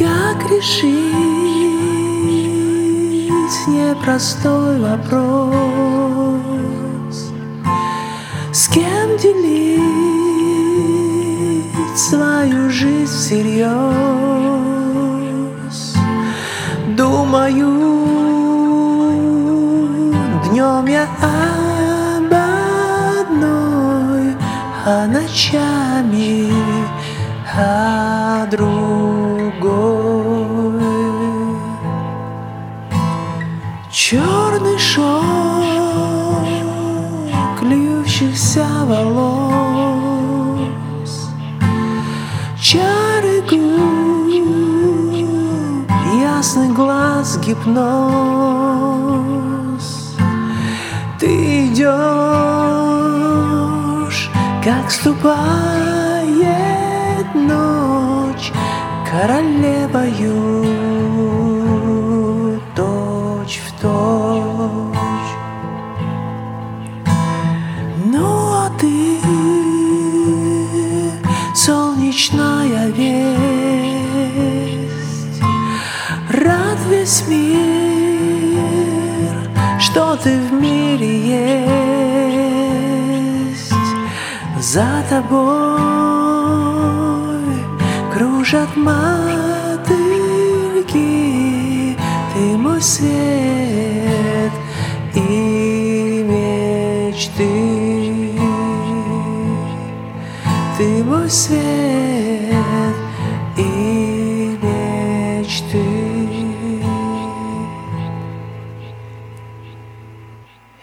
Как решить непростой вопрос? С кем делить свою жизнь всерьез? Думаю, днем я об одной, а ночами о другой. Черный шелк льющихся волос, чары губ, ясный глаз, гипноз. Ты идешь, как ступает ночь королевою точь весь мир, что ты в мире есть. За тобой кружат мотыльки, ты мой свет и мечты. Ты мой свет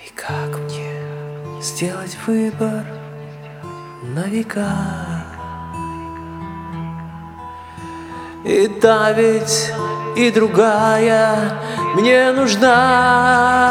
И как мне сделать выбор на века? И та ведь, и другая мне нужна.